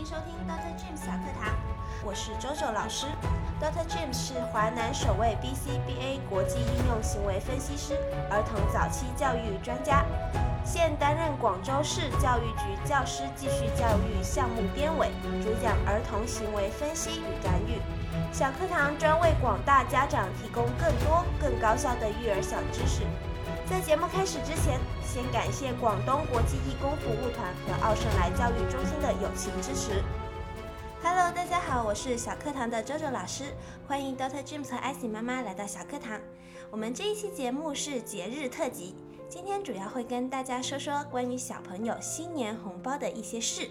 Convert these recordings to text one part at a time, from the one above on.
欢迎收听 Dr. James 小课堂，我是周周老师。Dr. James 是华南首位 BCBA 国际应用行为分析师，儿童早期教育专家，现担任广州市教育局教师继续教育项目编委，主讲儿童行为分析与干预。小课堂专为广大家长提供更多、更高效的育儿小知识。在节目开始之前，先感谢广东国际义工服务团和奥盛来教育中心的友情支持。Hello，大家好，我是小课堂的周周老师，欢迎 Dr. James 和 icy 妈妈来到小课堂。我们这一期节目是节日特辑，今天主要会跟大家说说关于小朋友新年红包的一些事。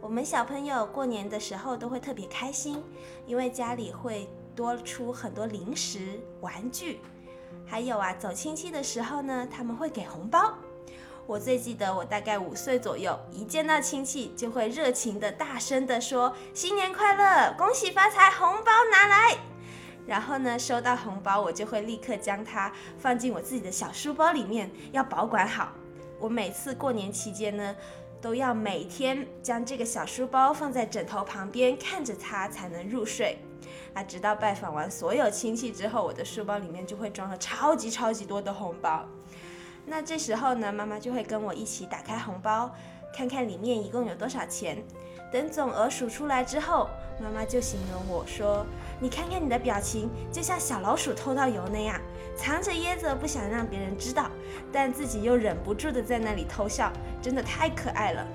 我们小朋友过年的时候都会特别开心，因为家里会多出很多零食、玩具。还有啊，走亲戚的时候呢，他们会给红包。我最记得，我大概五岁左右，一见到亲戚就会热情的、大声的说“新年快乐，恭喜发财，红包拿来”。然后呢，收到红包，我就会立刻将它放进我自己的小书包里面，要保管好。我每次过年期间呢，都要每天将这个小书包放在枕头旁边，看着它才能入睡。啊，直到拜访完所有亲戚之后，我的书包里面就会装了超级超级多的红包。那这时候呢，妈妈就会跟我一起打开红包，看看里面一共有多少钱。等总额数出来之后，妈妈就形容我说：“你看看你的表情，就像小老鼠偷到油那样，藏着掖着不想让别人知道，但自己又忍不住的在那里偷笑，真的太可爱了。”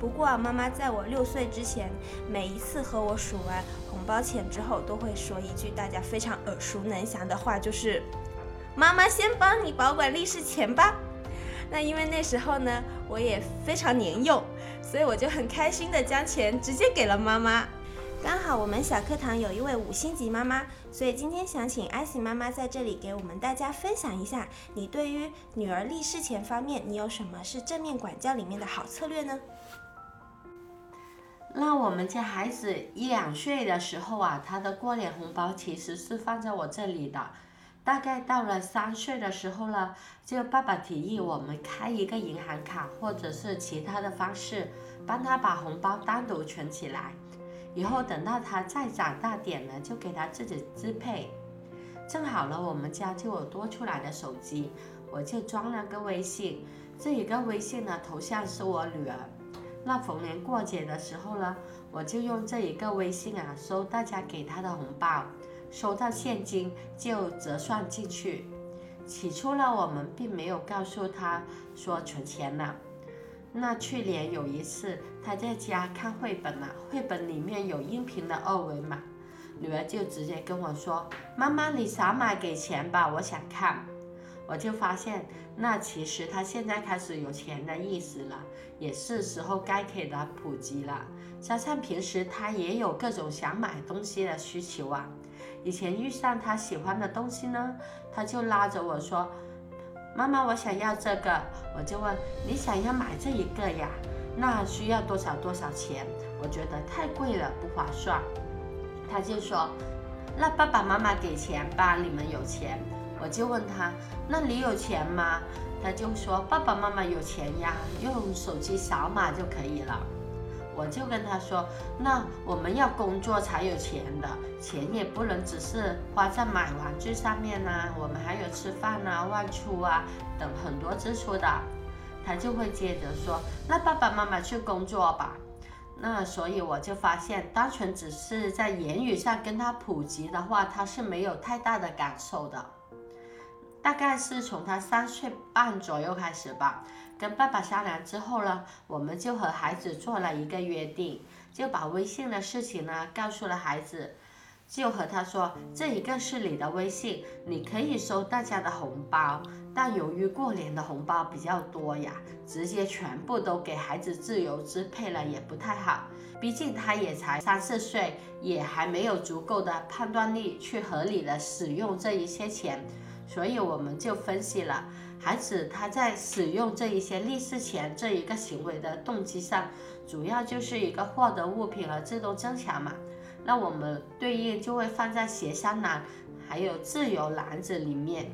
不过啊，妈妈在我六岁之前，每一次和我数完红包钱之后，都会说一句大家非常耳熟能详的话，就是“妈妈先帮你保管利是钱吧”。那因为那时候呢，我也非常年幼，所以我就很开心的将钱直接给了妈妈。刚好我们小课堂有一位五星级妈妈，所以今天想请艾希妈妈在这里给我们大家分享一下，你对于女儿利是钱方面，你有什么是正面管教里面的好策略呢？那我们家孩子一两岁的时候啊，他的过年红包其实是放在我这里的。大概到了三岁的时候呢，就爸爸提议我们开一个银行卡，或者是其他的方式，帮他把红包单独存起来。以后等到他再长大点呢，就给他自己支配。正好呢，我们家就有多出来的手机，我就装了个微信。这一个微信呢，头像是我女儿。那逢年过节的时候呢，我就用这一个微信啊收大家给他的红包，收到现金就折算进去。起初呢，我们并没有告诉他说存钱了。那去年有一次他在家看绘本嘛，绘本里面有音频的二维码，女儿就直接跟我说：“妈妈，你扫码给钱吧，我想看。”我就发现，那其实他现在开始有钱的意思了，也是时候该给他普及了。加上平时他也有各种想买东西的需求啊。以前遇上他喜欢的东西呢，他就拉着我说：“妈妈，我想要这个。”我就问：“你想要买这一个呀？那需要多少多少钱？”我觉得太贵了，不划算。他就说：“那爸爸妈妈给钱吧，你们有钱。”我就问他：“那你有钱吗？”他就说：“爸爸妈妈有钱呀，用手机扫码就可以了。”我就跟他说：“那我们要工作才有钱的，钱也不能只是花在买玩具上面呐，我们还有吃饭啊、外出啊等很多支出的。”他就会接着说：“那爸爸妈妈去工作吧。”那所以我就发现，单纯只是在言语上跟他普及的话，他是没有太大的感受的。大概是从他三岁半左右开始吧，跟爸爸商量之后呢，我们就和孩子做了一个约定，就把微信的事情呢告诉了孩子，就和他说，这一个是你的微信，你可以收大家的红包，但由于过年的红包比较多呀，直接全部都给孩子自由支配了也不太好，毕竟他也才三四岁，也还没有足够的判断力去合理的使用这一些钱。所以我们就分析了，孩子他在使用这一些利是钱这一个行为的动机上，主要就是一个获得物品和自动增强嘛。那我们对应就会放在协商栏，还有自由篮子里面。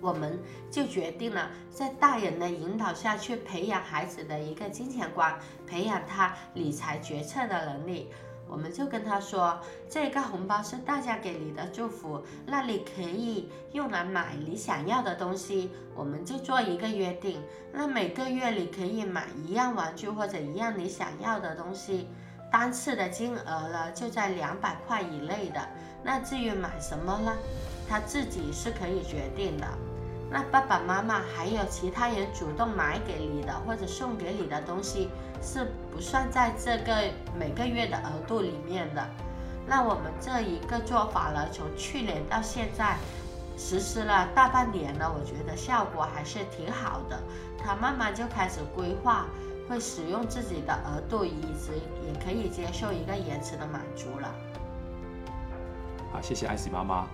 我们就决定了在大人的引导下去培养孩子的一个金钱观，培养他理财决策的能力。我们就跟他说，这个红包是大家给你的祝福，那你可以用来买你想要的东西。我们就做一个约定，那每个月你可以买一样玩具或者一样你想要的东西，单次的金额呢就在两百块以内的。那至于买什么呢，他自己是可以决定的。那爸爸妈妈还有其他人主动买给你的或者送给你的东西，是不算在这个每个月的额度里面的。那我们这一个做法呢，从去年到现在实施了大半年了，我觉得效果还是挺好的。他慢慢就开始规划，会使用自己的额度，以及也可以接受一个延迟的满足了。好，谢谢艾希妈妈。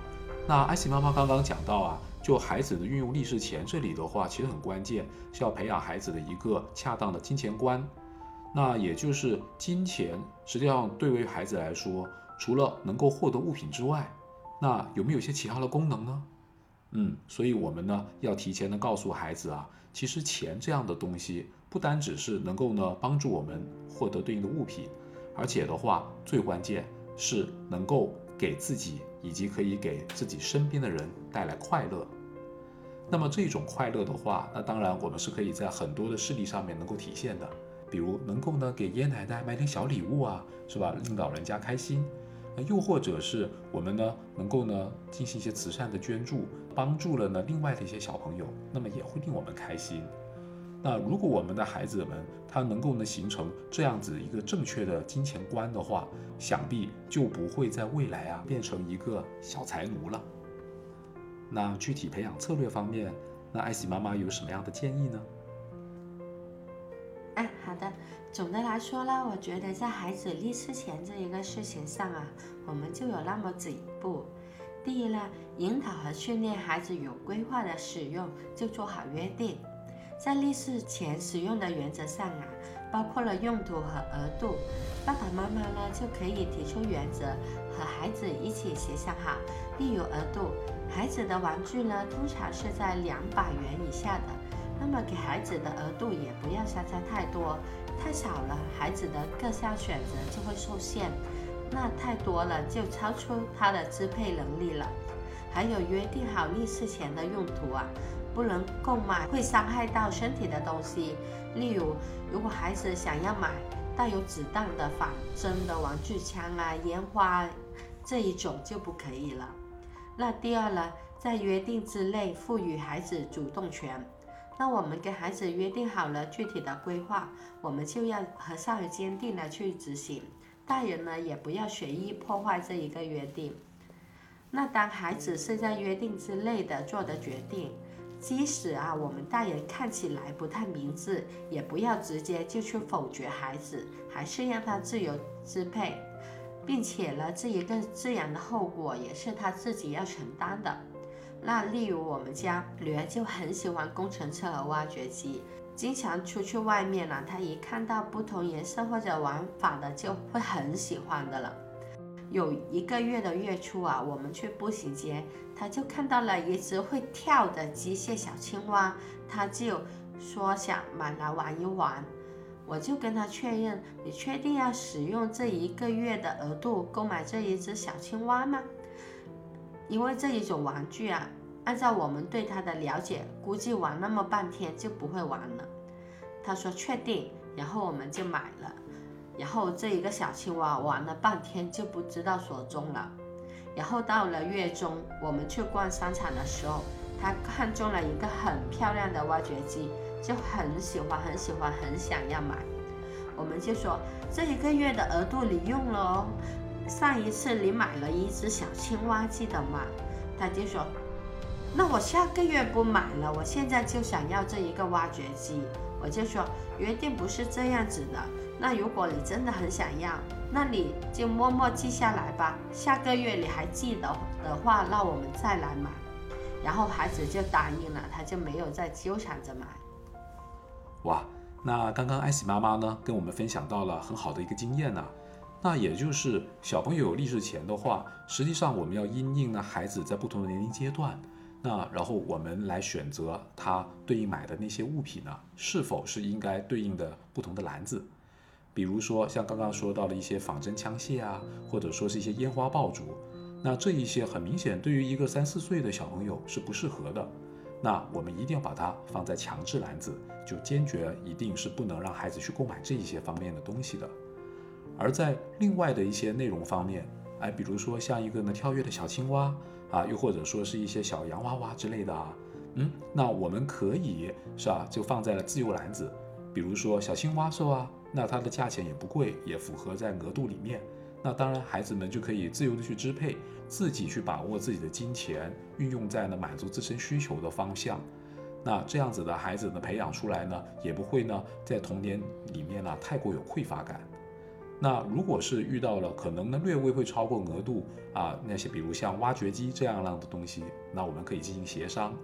那艾希妈妈刚刚讲到啊。就孩子的运用利是钱，这里的话其实很关键，是要培养孩子的一个恰当的金钱观。那也就是金钱，实际上对于孩子来说，除了能够获得物品之外，那有没有一些其他的功能呢？嗯，所以我们呢要提前的告诉孩子啊，其实钱这样的东西，不单只是能够呢帮助我们获得对应的物品，而且的话，最关键是能够给自己以及可以给自己身边的人带来快乐。那么这种快乐的话，那当然我们是可以在很多的事例上面能够体现的，比如能够呢给爷爷奶奶买点小礼物啊，是吧？令老人家开心。又或者是我们呢能够呢进行一些慈善的捐助，帮助了呢另外的一些小朋友，那么也会令我们开心。那如果我们的孩子们他能够呢形成这样子一个正确的金钱观的话，想必就不会在未来啊变成一个小财奴了。那具体培养策略方面，那艾希妈妈有什么样的建议呢？哎，好的。总的来说呢，我觉得在孩子立事前这一个事情上啊，我们就有那么几步。第一呢，引导和训练孩子有规划的使用，就做好约定。在立事前使用的原则上啊，包括了用途和额度，爸爸妈妈呢就可以提出原则，和孩子一起协商好。例如额度。孩子的玩具呢，通常是在两百元以下的，那么给孩子的额度也不要相差太多，太少了，孩子的各项选择就会受限；那太多了，就超出他的支配能力了。还有约定好立事前的用途啊，不能购买会伤害到身体的东西，例如，如果孩子想要买带有子弹的仿真的玩具枪啊、烟花这一种就不可以了。那第二呢，在约定之内赋予孩子主动权。那我们跟孩子约定好了具体的规划，我们就要和善而坚定的去执行。大人呢，也不要随意破坏这一个约定。那当孩子是在约定之内的做的决定，即使啊我们大人看起来不太明智，也不要直接就去否决孩子，还是让他自由支配。并且呢，这一个自然的后果也是他自己要承担的。那例如我们家女儿就很喜欢工程车和挖掘机，经常出去外面呢，她一看到不同颜色或者玩法的就会很喜欢的了。有一个月的月初啊，我们去步行街，她就看到了一只会跳的机械小青蛙，她就说想买来玩一玩。我就跟他确认，你确定要使用这一个月的额度购买这一只小青蛙吗？因为这一种玩具啊，按照我们对它的了解，估计玩那么半天就不会玩了。他说确定，然后我们就买了。然后这一个小青蛙玩了半天就不知道所踪了。然后到了月中，我们去逛商场的时候，他看中了一个很漂亮的挖掘机。就很喜欢，很喜欢，很想要买。我们就说这一个月的额度你用了哦。上一次你买了一只小青蛙，记得吗？他就说，那我下个月不买了，我现在就想要这一个挖掘机。我就说约定不是这样子的。那如果你真的很想要，那你就默默记下来吧。下个月你还记得的话，那我们再来买。然后孩子就答应了，他就没有再纠缠着买。哇，那刚刚艾喜妈妈呢跟我们分享到了很好的一个经验呢，那也就是小朋友有立誓前的话，实际上我们要因应呢孩子在不同的年龄阶段，那然后我们来选择它对应买的那些物品呢，是否是应该对应的不同的篮子？比如说像刚刚说到的一些仿真枪械啊，或者说是一些烟花爆竹，那这一些很明显对于一个三四岁的小朋友是不适合的。那我们一定要把它放在强制篮子，就坚决一定是不能让孩子去购买这一些方面的东西的。而在另外的一些内容方面，哎，比如说像一个呢跳跃的小青蛙啊，又或者说是一些小洋娃娃之类的啊，嗯，那我们可以是吧，就放在了自由篮子。比如说小青蛙是吧，那它的价钱也不贵，也符合在额度里面。那当然，孩子们就可以自由的去支配，自己去把握自己的金钱，运用在呢满足自身需求的方向。那这样子的孩子呢，培养出来呢，也不会呢在童年里面呢太过有匮乏感。那如果是遇到了可能呢略微会超过额度啊，那些比如像挖掘机这样样的东西，那我们可以进行协商。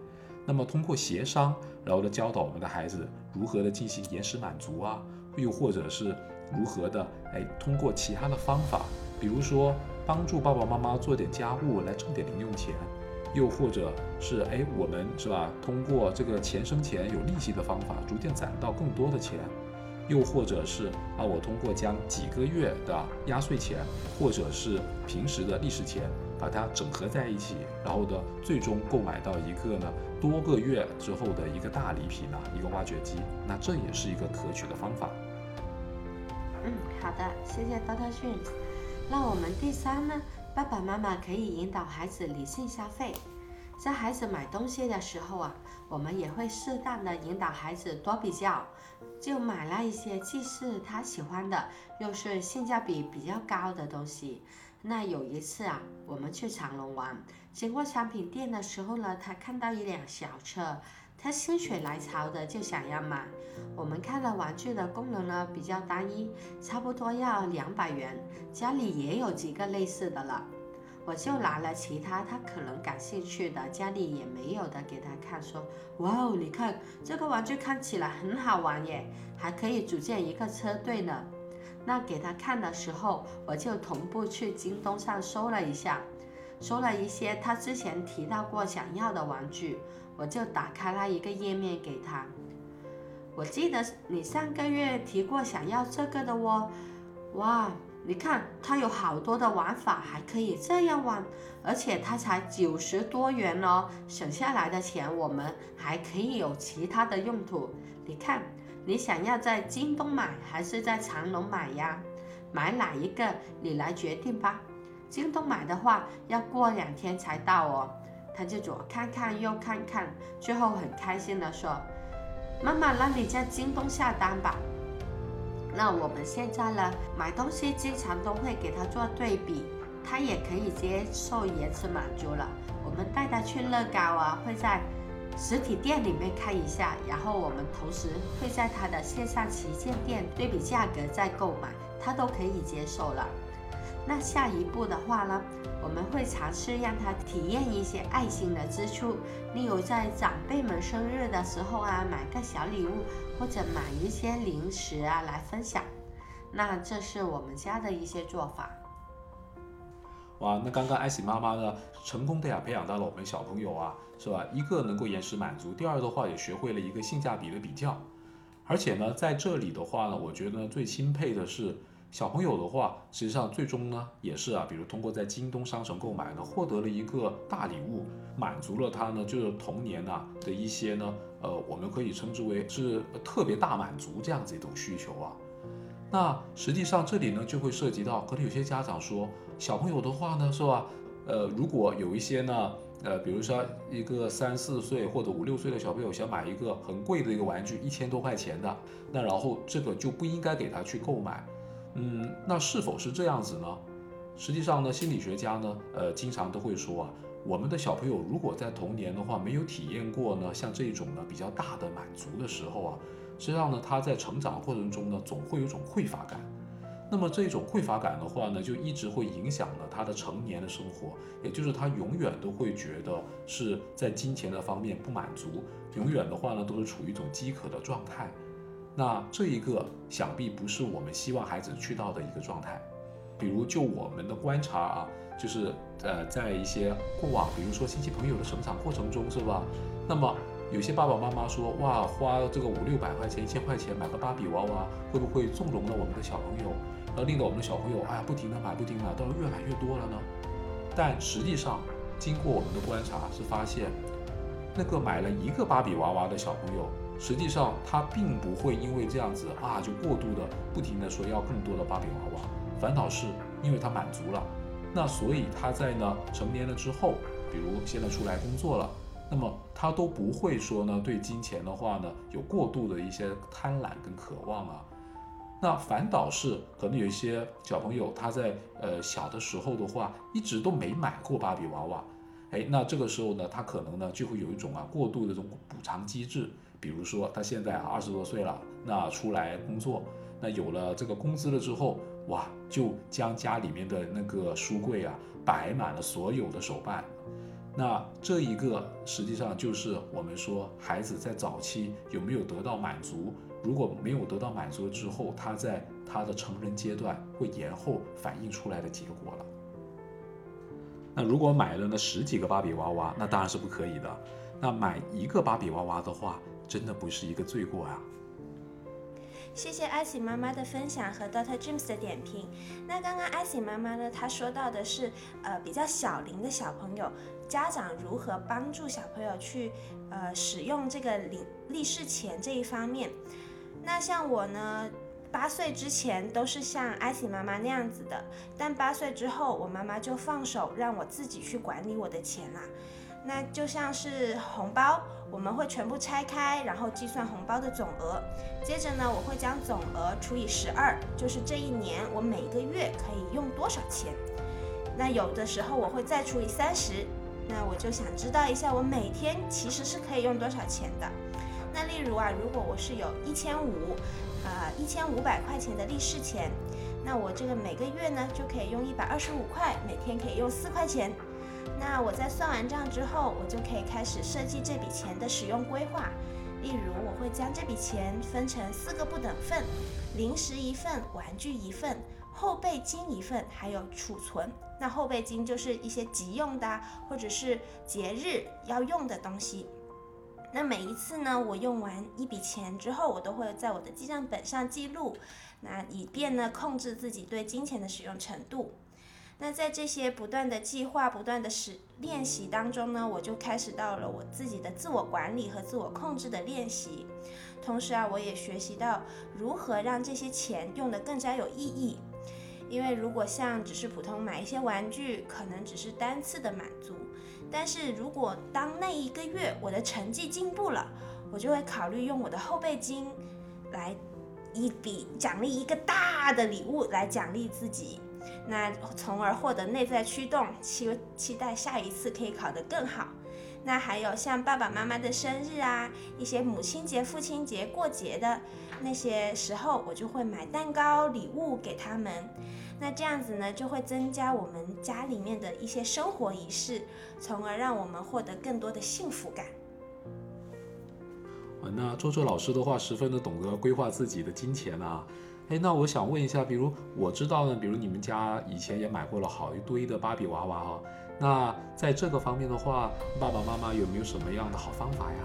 那么通过协商，然后呢教导我们的孩子如何的进行延时满足啊，又或者是如何的哎通过其他的方法，比如说帮助爸爸妈妈做点家务来挣点零用钱，又或者是哎我们是吧通过这个钱生钱有利息的方法，逐渐攒到更多的钱。又或者是啊，我通过将几个月的压岁钱，或者是平时的利是钱，把它整合在一起，然后呢，最终购买到一个呢多个月之后的一个大礼品呢，一个挖掘机，那这也是一个可取的方法。嗯，好的，谢谢 Doctor James。那我们第三呢，爸爸妈妈可以引导孩子理性消费，在孩子买东西的时候啊，我们也会适当的引导孩子多比较。就买了一些既是他喜欢的，又是性价比比较高的东西。那有一次啊，我们去长隆玩，经过商品店的时候呢，他看到一辆小车，他心血来潮的就想要买。我们看了玩具的功能呢比较单一，差不多要两百元，家里也有几个类似的了。我就拿了其他他可能感兴趣的，家里也没有的给他看，说：“哇哦，你看这个玩具看起来很好玩耶，还可以组建一个车队呢。”那给他看的时候，我就同步去京东上搜了一下，搜了一些他之前提到过想要的玩具，我就打开了一个页面给他。我记得你上个月提过想要这个的哦，哇！你看，它有好多的玩法，还可以这样玩，而且它才九十多元哦，省下来的钱我们还可以有其他的用途。你看，你想要在京东买还是在长隆买呀？买哪一个你来决定吧。京东买的话要过两天才到哦。他就左看看右看看，最后很开心的说：“妈妈，那你在京东下单吧。”那我们现在呢，买东西经常都会给他做对比，他也可以接受延迟满足了。我们带他去乐高啊，会在实体店里面看一下，然后我们同时会在他的线上旗舰店对比价格再购买，他都可以接受了。那下一步的话呢，我们会尝试让他体验一些爱心的支出，例如在长辈们生日的时候啊，买个小礼物，或者买一些零食啊来分享。那这是我们家的一些做法。哇，那刚刚艾喜妈妈呢，成功的呀培养到了我们小朋友啊，是吧？一个能够延时满足，第二的话也学会了一个性价比的比较，而且呢，在这里的话呢，我觉得最钦佩的是。小朋友的话，实际上最终呢也是啊，比如通过在京东商城购买呢，获得了一个大礼物，满足了他呢就是童年呐的一些呢，呃，我们可以称之为是特别大满足这样子一种需求啊。那实际上这里呢就会涉及到，可能有些家长说，小朋友的话呢是吧，呃，如果有一些呢，呃，比如说一个三四岁或者五六岁的小朋友想买一个很贵的一个玩具，一千多块钱的，那然后这个就不应该给他去购买。嗯，那是否是这样子呢？实际上呢，心理学家呢，呃，经常都会说啊，我们的小朋友如果在童年的话没有体验过呢，像这种呢比较大的满足的时候啊，实际上呢，他在成长过程中呢，总会有种匮乏感。那么这种匮乏感的话呢，就一直会影响了他的成年的生活，也就是他永远都会觉得是在金钱的方面不满足，永远的话呢，都是处于一种饥渴的状态。那这一个想必不是我们希望孩子去到的一个状态。比如就我们的观察啊，就是呃，在一些过往，比如说亲戚朋友的成长过程中，是吧？那么有些爸爸妈妈说，哇，花这个五六百块钱、一千块钱买个芭比娃娃，会不会纵容了我们的小朋友，然后令到我们的小朋友，哎呀，不停的买，不停的买，到越买越多了呢？但实际上，经过我们的观察，是发现，那个买了一个芭比娃娃的小朋友，实际上他并不会因为这样子啊，就过度的不停的说要更多的芭比娃娃，反倒是因为他满足了。那所以他在呢成年了之后，比如现在出来工作了，那么他都不会说呢对金钱的话呢有过度的一些贪婪跟渴望啊。那反倒是可能有一些小朋友他在呃小的时候的话一直都没买过芭比娃娃，哎，那这个时候呢他可能呢就会有一种啊过度的这种补偿机制，比如说他现在二十多岁了，那出来工作，那有了这个工资了之后。哇，就将家里面的那个书柜啊摆满了所有的手办，那这一个实际上就是我们说孩子在早期有没有得到满足，如果没有得到满足之后，他在他的成人阶段会延后反映出来的结果了。那如果买了那十几个芭比娃娃，那当然是不可以的。那买一个芭比娃娃的话，真的不是一个罪过啊。谢谢艾喜妈妈的分享和 Doctor James 的点评。那刚刚艾喜妈妈呢，她说到的是，呃，比较小龄的小朋友，家长如何帮助小朋友去，呃，使用这个立立式钱这一方面。那像我呢，八岁之前都是像艾喜妈妈那样子的，但八岁之后，我妈妈就放手让我自己去管理我的钱啦。那就像是红包，我们会全部拆开，然后计算红包的总额。接着呢，我会将总额除以十二，就是这一年我每个月可以用多少钱。那有的时候我会再除以三十，那我就想知道一下我每天其实是可以用多少钱的。那例如啊，如果我是有一千五，呃一千五百块钱的利是钱，那我这个每个月呢就可以用一百二十五块，每天可以用四块钱。那我在算完账之后，我就可以开始设计这笔钱的使用规划。例如，我会将这笔钱分成四个不等份：零食一份，玩具一份，后备金一份，还有储存。那后备金就是一些急用的，或者是节日要用的东西。那每一次呢，我用完一笔钱之后，我都会在我的记账本上记录，那以便呢控制自己对金钱的使用程度。那在这些不断的计划、不断的实练习当中呢，我就开始到了我自己的自我管理和自我控制的练习。同时啊，我也学习到如何让这些钱用得更加有意义。因为如果像只是普通买一些玩具，可能只是单次的满足。但是如果当那一个月我的成绩进步了，我就会考虑用我的后备金来一笔奖励一个大的礼物来奖励自己。那从而获得内在驱动，期期待下一次可以考得更好。那还有像爸爸妈妈的生日啊，一些母亲节、父亲节过节的那些时候，我就会买蛋糕、礼物给他们。那这样子呢，就会增加我们家里面的一些生活仪式，从而让我们获得更多的幸福感。那周周老师的话，十分的懂得规划自己的金钱啊。哎，那我想问一下，比如我知道呢，比如你们家以前也买过了好一堆的芭比娃娃哈，那在这个方面的话，爸爸妈妈有没有什么样的好方法呀？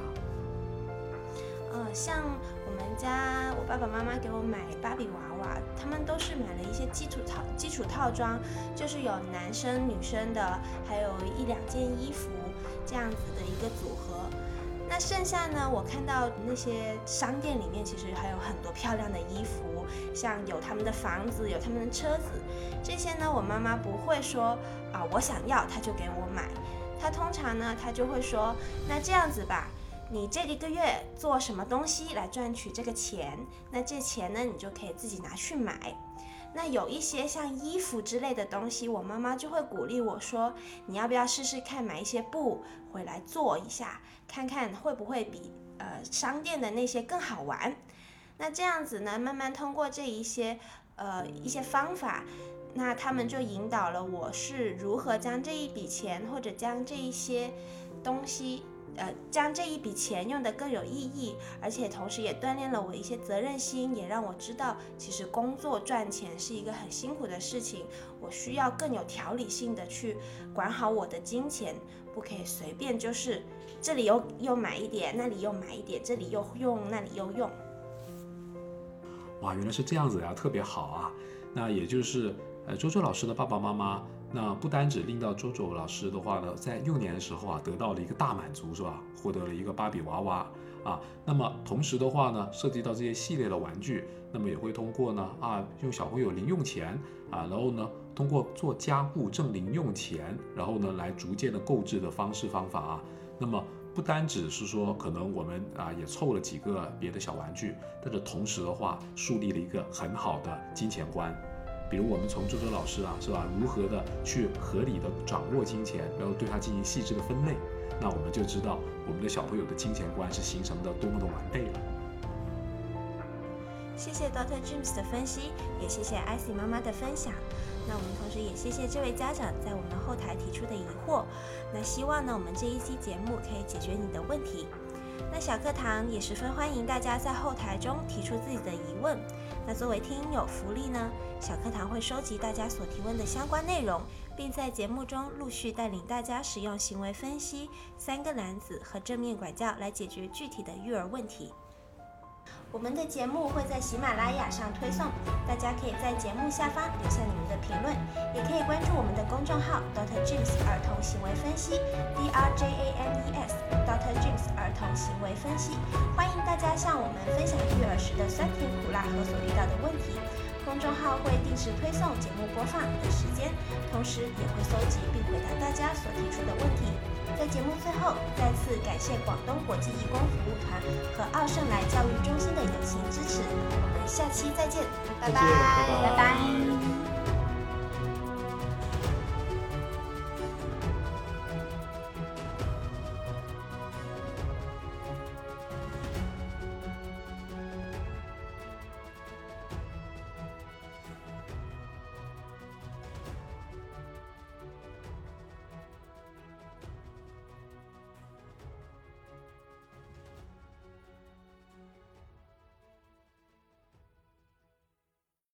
呃，像我们家我爸爸妈妈给我买芭比娃娃，他们都是买了一些基础套基础套装，就是有男生女生的，还有一两件衣服这样子的一个组合。那剩下呢？我看到那些商店里面其实还有很多漂亮的衣服，像有他们的房子，有他们的车子，这些呢，我妈妈不会说啊，我想要，她就给我买。她通常呢，她就会说，那这样子吧，你这一个月做什么东西来赚取这个钱？那这钱呢，你就可以自己拿去买。那有一些像衣服之类的东西，我妈妈就会鼓励我说，你要不要试试看买一些布回来做一下？看看会不会比呃商店的那些更好玩？那这样子呢，慢慢通过这一些呃一些方法，那他们就引导了我是如何将这一笔钱或者将这一些东西呃，将这一笔钱用得更有意义，而且同时也锻炼了我一些责任心，也让我知道，其实工作赚钱是一个很辛苦的事情，我需要更有条理性的去管好我的金钱，不可以随便就是这里又又买一点，那里又买一点，这里又用，那里又用。哇，原来是这样子呀，特别好啊。那也就是，呃，周周老师的爸爸妈妈。那不单只令到周周老师的话呢，在幼年的时候啊，得到了一个大满足，是吧？获得了一个芭比娃娃啊。那么同时的话呢，涉及到这些系列的玩具，那么也会通过呢啊，用小朋友零用钱啊，然后呢，通过做家务挣零用钱，然后呢，来逐渐的购置的方式方法啊。那么不单只是说，可能我们啊也凑了几个别的小玩具，但是同时的话，树立了一个很好的金钱观。比如我们从周周老师啊，是吧？如何的去合理的掌握金钱，然后对它进行细致的分类，那我们就知道我们的小朋友的金钱观是形成的多么的完备了。谢谢 Doctor James 的分析，也谢谢 icy 妈妈的分享。那我们同时也谢谢这位家长在我们后台提出的疑惑。那希望呢，我们这一期节目可以解决你的问题。那小课堂也十分欢迎大家在后台中提出自己的疑问。那作为听友福利呢，小课堂会收集大家所提问的相关内容，并在节目中陆续带领大家使用行为分析、三个篮子和正面管教来解决具体的育儿问题。我们的节目会在喜马拉雅上推送，大家可以在节目下方留下你们的评论，也可以关注我们的公众号 dot James 儿童行为分析 D R J A M E S Doctor James 儿童行为分析，欢迎大家向我们分享育儿时的酸甜苦辣和所遇到的问题。公众号会定时推送节目播放的时间，同时也会搜集并回答大家所提出的问题。在节目最后，再次感谢广东国际义工服务团和奥盛来教育中心的友情支持。我们下期再见，拜拜，拜拜。